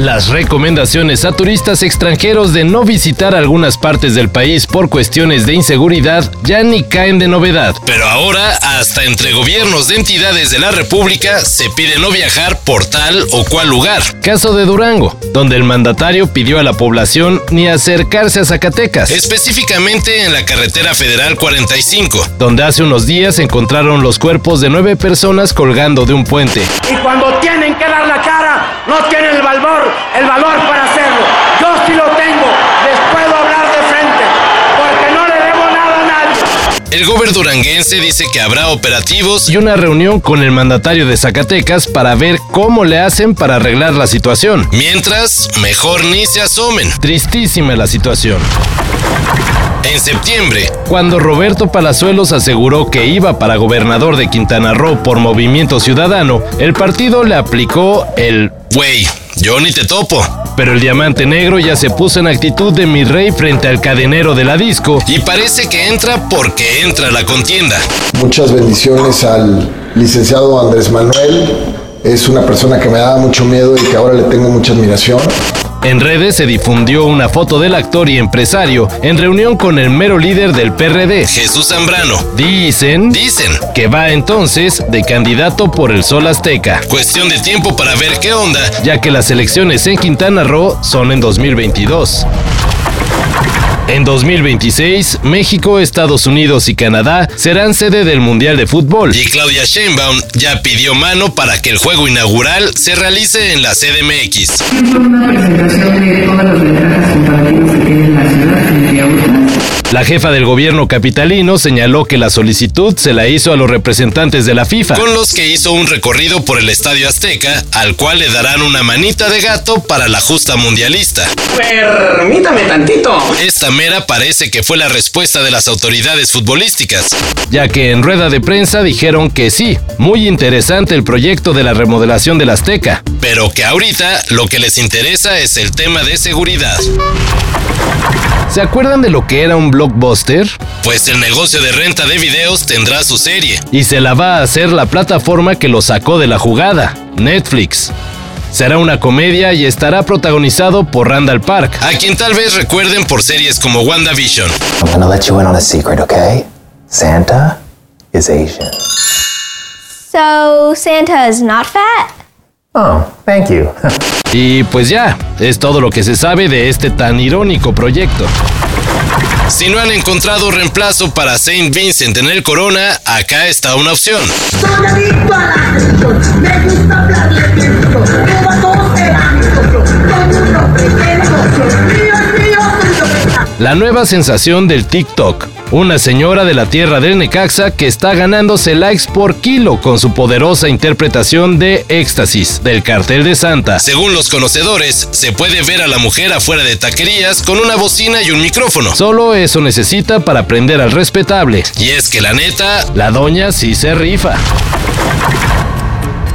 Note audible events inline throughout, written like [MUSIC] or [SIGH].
Las recomendaciones a turistas extranjeros de no visitar algunas partes del país por cuestiones de inseguridad ya ni caen de novedad. Pero ahora, hasta entre gobiernos de entidades de la República se pide no viajar por tal o cual lugar. Caso de Durango, donde el mandatario pidió a la población ni acercarse a Zacatecas, específicamente en la carretera federal 45, donde hace unos días encontraron los cuerpos de nueve personas colgando de un puente. Y cuando tienen que dar la cara, no tienen el valor, el valor para hacerlo. Yo sí lo tengo, les puedo hablar de frente, porque no le debo nada a nadie. El gobernador duranguense dice que habrá operativos y una reunión con el mandatario de Zacatecas para ver cómo le hacen para arreglar la situación. Mientras, mejor ni se asomen. Tristísima la situación. En septiembre, cuando Roberto Palazuelos aseguró que iba para gobernador de Quintana Roo por Movimiento Ciudadano, el partido le aplicó el Güey, yo ni te topo. Pero el diamante negro ya se puso en actitud de mi rey frente al cadenero de la disco y parece que entra porque entra la contienda. Muchas bendiciones al licenciado Andrés Manuel. Es una persona que me daba mucho miedo y que ahora le tengo mucha admiración. En redes se difundió una foto del actor y empresario en reunión con el mero líder del PRD, Jesús Zambrano. Dicen, dicen, que va entonces de candidato por el Sol Azteca. Cuestión de tiempo para ver qué onda, ya que las elecciones en Quintana Roo son en 2022. En 2026, México, Estados Unidos y Canadá serán sede del Mundial de Fútbol. Y Claudia Sheinbaum ya pidió mano para que el juego inaugural se realice en la CDMX. una presentación de todas las ventajas comparativas que tiene la La jefa del gobierno capitalino señaló que la solicitud se la hizo a los representantes de la FIFA, con los que hizo un recorrido por el Estadio Azteca, al cual le darán una manita de gato para la justa mundialista. Permítame tantito. Esta mera parece que fue la respuesta de las autoridades futbolísticas, ya que en rueda de prensa dijeron que sí, muy interesante el proyecto de la remodelación del Azteca, pero que ahorita lo que les interesa es el tema de seguridad. ¿Se acuerdan de lo que era un blockbuster? Pues el negocio de renta de videos tendrá su serie y se la va a hacer la plataforma que lo sacó de la jugada, Netflix. Será una comedia y estará protagonizado por Randall Park, a quien tal vez recuerden por series como WandaVision. I'm gonna let you in on a secret, okay? Santa is Asian. So Santa is not fat? Oh, thank you. [LAUGHS] Y pues ya, es todo lo que se sabe de este tan irónico proyecto. Si no han encontrado reemplazo para Saint Vincent en el Corona, acá está una opción. La nueva sensación del TikTok. Una señora de la tierra del Necaxa que está ganándose likes por kilo con su poderosa interpretación de Éxtasis del cartel de Santa. Según los conocedores, se puede ver a la mujer afuera de taquerías con una bocina y un micrófono. Solo eso necesita para aprender al respetable. Y es que la neta, la doña sí se rifa.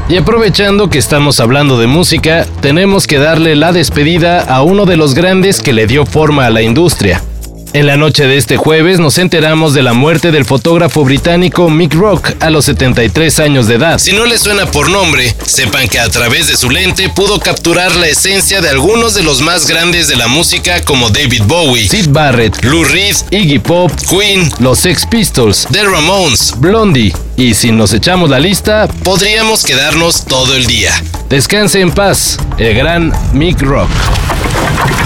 Y aprovechando que estamos hablando de música, tenemos que darle la despedida a uno de los grandes que le dio forma a la industria. En la noche de este jueves nos enteramos de la muerte del fotógrafo británico Mick Rock a los 73 años de edad. Si no le suena por nombre, sepan que a través de su lente pudo capturar la esencia de algunos de los más grandes de la música como David Bowie, Sid Barrett, Lou Reed, Iggy Pop, Queen, los Sex Pistols, The Ramones, Blondie. Y si nos echamos la lista, podríamos quedarnos todo el día. Descanse en paz, el gran Mick Rock.